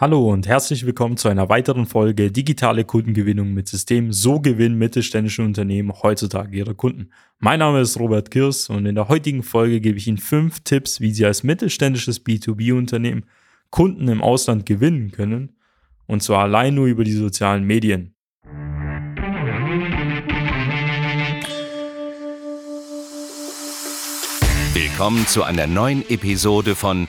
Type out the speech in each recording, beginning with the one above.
Hallo und herzlich willkommen zu einer weiteren Folge Digitale Kundengewinnung mit System. So gewinnen mittelständische Unternehmen heutzutage ihre Kunden. Mein Name ist Robert Kirs und in der heutigen Folge gebe ich Ihnen fünf Tipps, wie Sie als mittelständisches B2B-Unternehmen Kunden im Ausland gewinnen können. Und zwar allein nur über die sozialen Medien. Willkommen zu einer neuen Episode von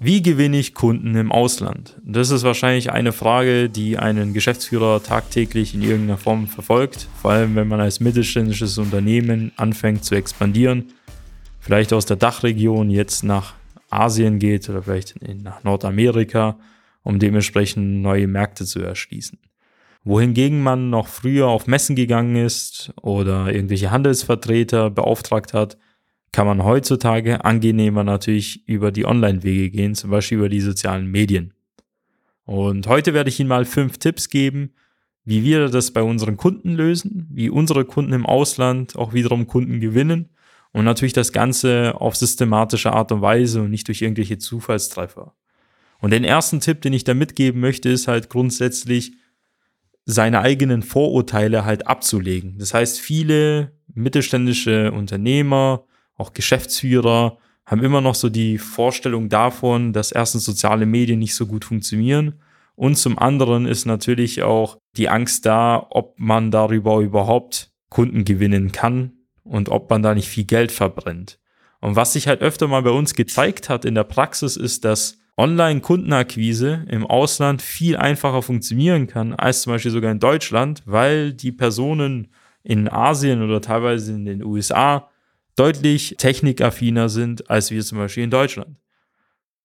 Wie gewinne ich Kunden im Ausland? Das ist wahrscheinlich eine Frage, die einen Geschäftsführer tagtäglich in irgendeiner Form verfolgt, vor allem wenn man als mittelständisches Unternehmen anfängt zu expandieren, vielleicht aus der Dachregion jetzt nach Asien geht oder vielleicht nach Nordamerika, um dementsprechend neue Märkte zu erschließen. Wohingegen man noch früher auf Messen gegangen ist oder irgendwelche Handelsvertreter beauftragt hat, kann man heutzutage angenehmer natürlich über die Online-Wege gehen, zum Beispiel über die sozialen Medien. Und heute werde ich Ihnen mal fünf Tipps geben, wie wir das bei unseren Kunden lösen, wie unsere Kunden im Ausland auch wiederum Kunden gewinnen und natürlich das Ganze auf systematische Art und Weise und nicht durch irgendwelche Zufallstreffer. Und den ersten Tipp, den ich da mitgeben möchte, ist halt grundsätzlich, seine eigenen Vorurteile halt abzulegen. Das heißt, viele mittelständische Unternehmer, auch Geschäftsführer haben immer noch so die Vorstellung davon, dass erstens soziale Medien nicht so gut funktionieren und zum anderen ist natürlich auch die Angst da, ob man darüber überhaupt Kunden gewinnen kann und ob man da nicht viel Geld verbrennt. Und was sich halt öfter mal bei uns gezeigt hat in der Praxis ist, dass Online-Kundenakquise im Ausland viel einfacher funktionieren kann als zum Beispiel sogar in Deutschland, weil die Personen in Asien oder teilweise in den USA deutlich technikaffiner sind als wir zum Beispiel in Deutschland.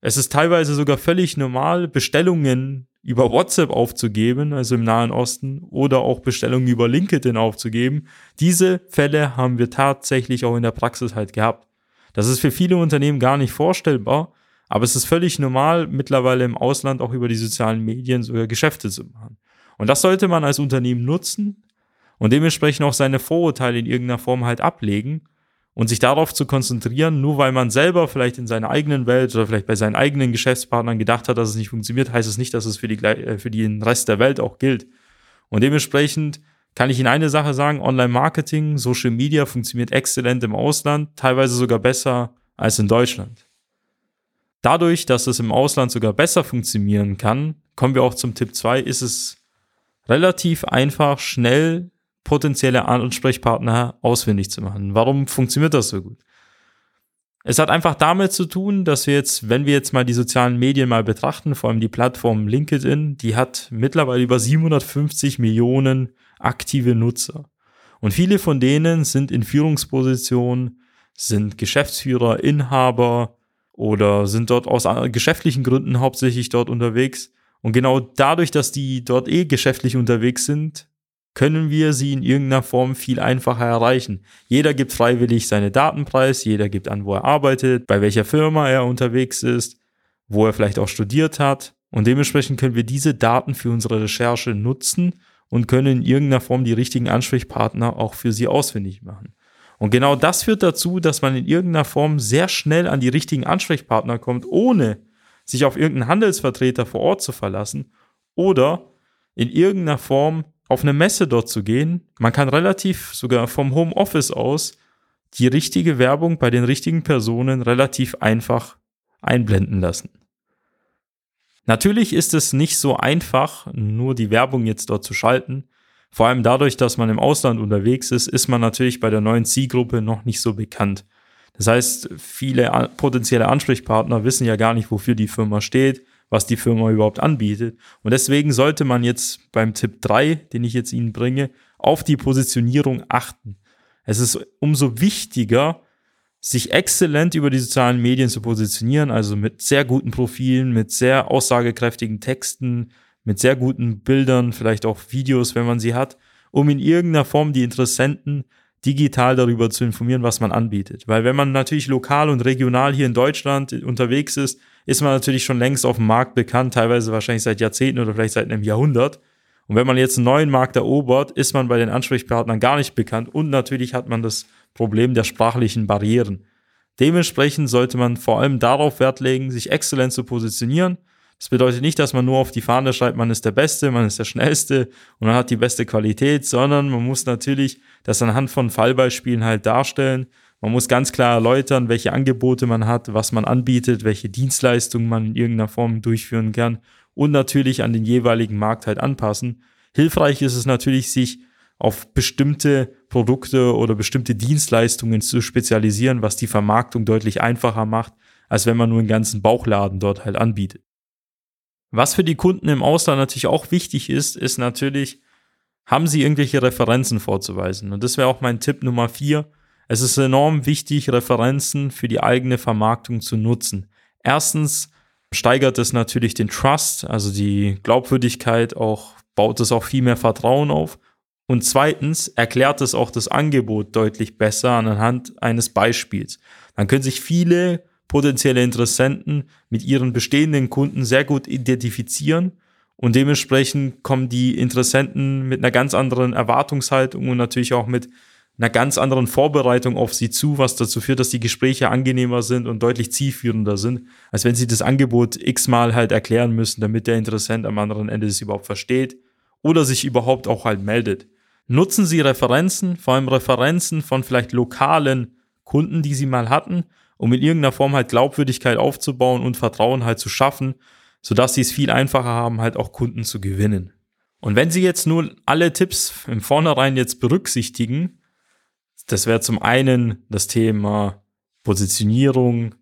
Es ist teilweise sogar völlig normal, Bestellungen über WhatsApp aufzugeben, also im Nahen Osten, oder auch Bestellungen über LinkedIn aufzugeben. Diese Fälle haben wir tatsächlich auch in der Praxis halt gehabt. Das ist für viele Unternehmen gar nicht vorstellbar, aber es ist völlig normal, mittlerweile im Ausland auch über die sozialen Medien sogar Geschäfte zu machen. Und das sollte man als Unternehmen nutzen und dementsprechend auch seine Vorurteile in irgendeiner Form halt ablegen und sich darauf zu konzentrieren, nur weil man selber vielleicht in seiner eigenen Welt oder vielleicht bei seinen eigenen Geschäftspartnern gedacht hat, dass es nicht funktioniert, heißt es nicht, dass es für, die, äh, für den Rest der Welt auch gilt. Und dementsprechend kann ich Ihnen eine Sache sagen, Online-Marketing, Social Media funktioniert exzellent im Ausland, teilweise sogar besser als in Deutschland. Dadurch, dass es im Ausland sogar besser funktionieren kann, kommen wir auch zum Tipp 2, ist es relativ einfach, schnell potenzielle Ansprechpartner ausfindig zu machen. Warum funktioniert das so gut? Es hat einfach damit zu tun, dass wir jetzt, wenn wir jetzt mal die sozialen Medien mal betrachten, vor allem die Plattform LinkedIn, die hat mittlerweile über 750 Millionen aktive Nutzer. Und viele von denen sind in Führungspositionen, sind Geschäftsführer, Inhaber oder sind dort aus geschäftlichen Gründen hauptsächlich dort unterwegs. Und genau dadurch, dass die dort eh geschäftlich unterwegs sind, können wir sie in irgendeiner Form viel einfacher erreichen. Jeder gibt freiwillig seine Daten preis, jeder gibt an, wo er arbeitet, bei welcher Firma er unterwegs ist, wo er vielleicht auch studiert hat. Und dementsprechend können wir diese Daten für unsere Recherche nutzen und können in irgendeiner Form die richtigen Ansprechpartner auch für sie ausfindig machen. Und genau das führt dazu, dass man in irgendeiner Form sehr schnell an die richtigen Ansprechpartner kommt, ohne sich auf irgendeinen Handelsvertreter vor Ort zu verlassen oder in irgendeiner Form auf eine Messe dort zu gehen. Man kann relativ sogar vom Homeoffice aus die richtige Werbung bei den richtigen Personen relativ einfach einblenden lassen. Natürlich ist es nicht so einfach, nur die Werbung jetzt dort zu schalten. Vor allem dadurch, dass man im Ausland unterwegs ist, ist man natürlich bei der neuen Zielgruppe noch nicht so bekannt. Das heißt, viele potenzielle Ansprechpartner wissen ja gar nicht, wofür die Firma steht, was die Firma überhaupt anbietet. Und deswegen sollte man jetzt beim Tipp 3, den ich jetzt Ihnen bringe, auf die Positionierung achten. Es ist umso wichtiger, sich exzellent über die sozialen Medien zu positionieren, also mit sehr guten Profilen, mit sehr aussagekräftigen Texten, mit sehr guten Bildern, vielleicht auch Videos, wenn man sie hat, um in irgendeiner Form die Interessenten digital darüber zu informieren, was man anbietet. Weil wenn man natürlich lokal und regional hier in Deutschland unterwegs ist, ist man natürlich schon längst auf dem Markt bekannt, teilweise wahrscheinlich seit Jahrzehnten oder vielleicht seit einem Jahrhundert. Und wenn man jetzt einen neuen Markt erobert, ist man bei den Ansprechpartnern gar nicht bekannt und natürlich hat man das Problem der sprachlichen Barrieren. Dementsprechend sollte man vor allem darauf Wert legen, sich exzellent zu positionieren. Das bedeutet nicht, dass man nur auf die Fahne schreibt, man ist der Beste, man ist der Schnellste und man hat die beste Qualität, sondern man muss natürlich das anhand von Fallbeispielen halt darstellen. Man muss ganz klar erläutern, welche Angebote man hat, was man anbietet, welche Dienstleistungen man in irgendeiner Form durchführen kann und natürlich an den jeweiligen Markt halt anpassen. Hilfreich ist es natürlich, sich auf bestimmte Produkte oder bestimmte Dienstleistungen zu spezialisieren, was die Vermarktung deutlich einfacher macht, als wenn man nur einen ganzen Bauchladen dort halt anbietet. Was für die Kunden im Ausland natürlich auch wichtig ist, ist natürlich, haben sie irgendwelche Referenzen vorzuweisen. Und das wäre auch mein Tipp Nummer vier. Es ist enorm wichtig, Referenzen für die eigene Vermarktung zu nutzen. Erstens steigert es natürlich den Trust, also die Glaubwürdigkeit, auch baut es auch viel mehr Vertrauen auf. Und zweitens erklärt es auch das Angebot deutlich besser anhand eines Beispiels. Dann können sich viele potenzielle Interessenten mit ihren bestehenden Kunden sehr gut identifizieren und dementsprechend kommen die Interessenten mit einer ganz anderen Erwartungshaltung und natürlich auch mit einer ganz anderen Vorbereitung auf sie zu, was dazu führt, dass die Gespräche angenehmer sind und deutlich zielführender sind, als wenn sie das Angebot x-mal halt erklären müssen, damit der Interessent am anderen Ende es überhaupt versteht oder sich überhaupt auch halt meldet. Nutzen Sie Referenzen, vor allem Referenzen von vielleicht lokalen Kunden, die Sie mal hatten, um in irgendeiner Form halt Glaubwürdigkeit aufzubauen und Vertrauen halt zu schaffen, sodass Sie es viel einfacher haben, halt auch Kunden zu gewinnen. Und wenn Sie jetzt nur alle Tipps im Vornherein jetzt berücksichtigen, das wäre zum einen das Thema Positionierung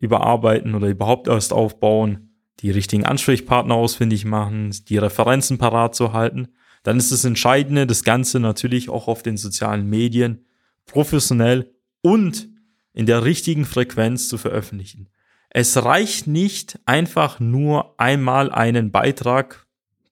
überarbeiten oder überhaupt erst aufbauen, die richtigen Ansprechpartner ausfindig machen, die Referenzen parat zu halten. Dann ist das Entscheidende, das Ganze natürlich auch auf den sozialen Medien professionell und in der richtigen Frequenz zu veröffentlichen. Es reicht nicht einfach nur einmal einen Beitrag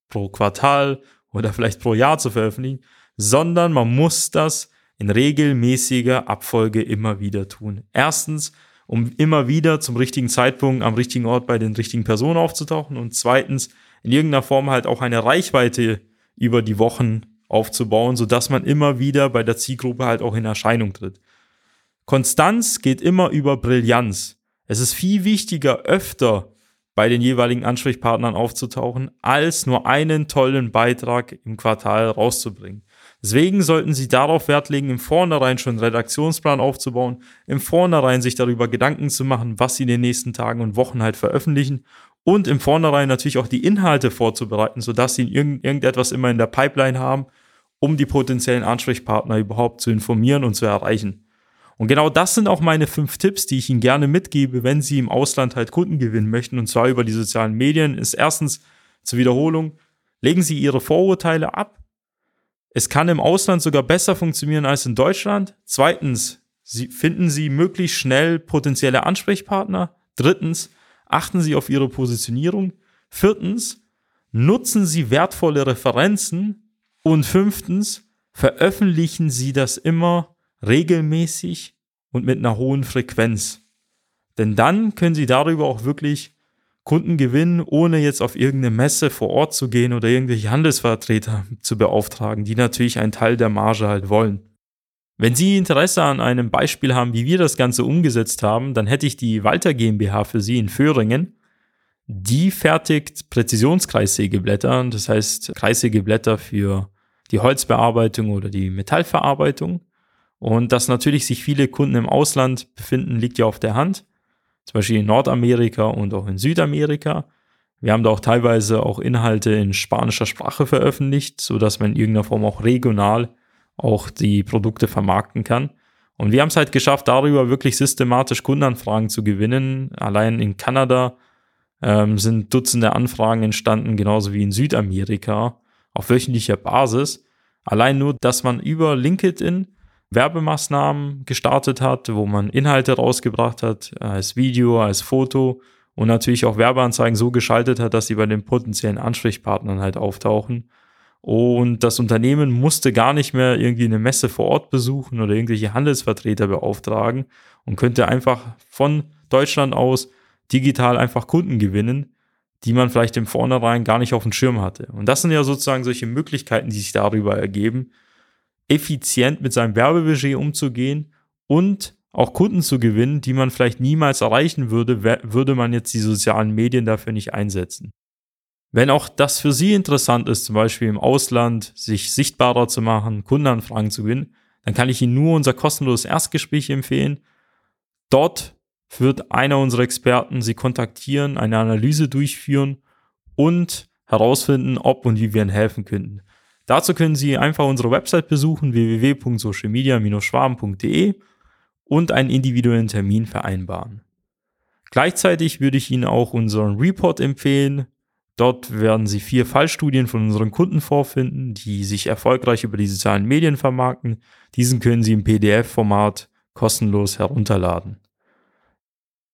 pro Quartal oder vielleicht pro Jahr zu veröffentlichen, sondern man muss das in regelmäßiger Abfolge immer wieder tun. Erstens, um immer wieder zum richtigen Zeitpunkt am richtigen Ort bei den richtigen Personen aufzutauchen und zweitens, in irgendeiner Form halt auch eine Reichweite über die Wochen aufzubauen, sodass man immer wieder bei der Zielgruppe halt auch in Erscheinung tritt. Konstanz geht immer über Brillanz. Es ist viel wichtiger, öfter bei den jeweiligen Ansprechpartnern aufzutauchen, als nur einen tollen Beitrag im Quartal rauszubringen. Deswegen sollten Sie darauf Wert legen, im Vornherein schon einen Redaktionsplan aufzubauen, im Vornherein sich darüber Gedanken zu machen, was Sie in den nächsten Tagen und Wochen halt veröffentlichen und im Vornherein natürlich auch die Inhalte vorzubereiten, sodass Sie irgend irgendetwas immer in der Pipeline haben, um die potenziellen Ansprechpartner überhaupt zu informieren und zu erreichen. Und genau das sind auch meine fünf Tipps, die ich Ihnen gerne mitgebe, wenn Sie im Ausland halt Kunden gewinnen möchten, und zwar über die sozialen Medien, ist erstens zur Wiederholung, legen Sie Ihre Vorurteile ab, es kann im Ausland sogar besser funktionieren als in Deutschland. Zweitens, Sie, finden Sie möglichst schnell potenzielle Ansprechpartner. Drittens, achten Sie auf Ihre Positionierung. Viertens, nutzen Sie wertvolle Referenzen. Und fünftens, veröffentlichen Sie das immer regelmäßig und mit einer hohen Frequenz. Denn dann können Sie darüber auch wirklich Kunden gewinnen, ohne jetzt auf irgendeine Messe vor Ort zu gehen oder irgendwelche Handelsvertreter zu beauftragen, die natürlich einen Teil der Marge halt wollen. Wenn Sie Interesse an einem Beispiel haben, wie wir das Ganze umgesetzt haben, dann hätte ich die Walter GmbH für Sie in Föhringen. Die fertigt Präzisionskreissägeblätter, das heißt Kreissägeblätter für die Holzbearbeitung oder die Metallverarbeitung. Und dass natürlich sich viele Kunden im Ausland befinden, liegt ja auf der Hand zum Beispiel in Nordamerika und auch in Südamerika. Wir haben da auch teilweise auch Inhalte in spanischer Sprache veröffentlicht, sodass man in irgendeiner Form auch regional auch die Produkte vermarkten kann. Und wir haben es halt geschafft, darüber wirklich systematisch Kundenanfragen zu gewinnen. Allein in Kanada ähm, sind Dutzende Anfragen entstanden, genauso wie in Südamerika, auf wöchentlicher Basis. Allein nur, dass man über LinkedIn Werbemaßnahmen gestartet hat, wo man Inhalte rausgebracht hat, als Video, als Foto und natürlich auch Werbeanzeigen so geschaltet hat, dass sie bei den potenziellen Ansprechpartnern halt auftauchen. Und das Unternehmen musste gar nicht mehr irgendwie eine Messe vor Ort besuchen oder irgendwelche Handelsvertreter beauftragen und könnte einfach von Deutschland aus digital einfach Kunden gewinnen, die man vielleicht im Vornherein gar nicht auf dem Schirm hatte. Und das sind ja sozusagen solche Möglichkeiten, die sich darüber ergeben, effizient mit seinem Werbebudget umzugehen und auch Kunden zu gewinnen, die man vielleicht niemals erreichen würde, würde man jetzt die sozialen Medien dafür nicht einsetzen. Wenn auch das für Sie interessant ist, zum Beispiel im Ausland sich sichtbarer zu machen, Kundenanfragen zu gewinnen, dann kann ich Ihnen nur unser kostenloses Erstgespräch empfehlen. Dort wird einer unserer Experten Sie kontaktieren, eine Analyse durchführen und herausfinden, ob und wie wir Ihnen helfen könnten. Dazu können Sie einfach unsere Website besuchen, www.socialmedia-schwaben.de und einen individuellen Termin vereinbaren. Gleichzeitig würde ich Ihnen auch unseren Report empfehlen. Dort werden Sie vier Fallstudien von unseren Kunden vorfinden, die sich erfolgreich über die sozialen Medien vermarkten. Diesen können Sie im PDF-Format kostenlos herunterladen.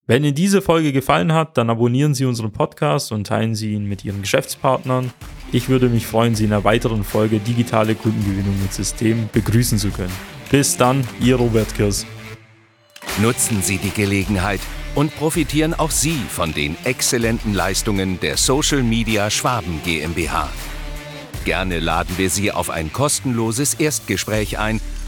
Wenn Ihnen diese Folge gefallen hat, dann abonnieren Sie unseren Podcast und teilen Sie ihn mit Ihren Geschäftspartnern. Ich würde mich freuen, Sie in einer weiteren Folge Digitale Kundengewinnung mit System begrüßen zu können. Bis dann, Ihr Robert Kirs. Nutzen Sie die Gelegenheit und profitieren auch Sie von den exzellenten Leistungen der Social Media Schwaben GmbH. Gerne laden wir Sie auf ein kostenloses Erstgespräch ein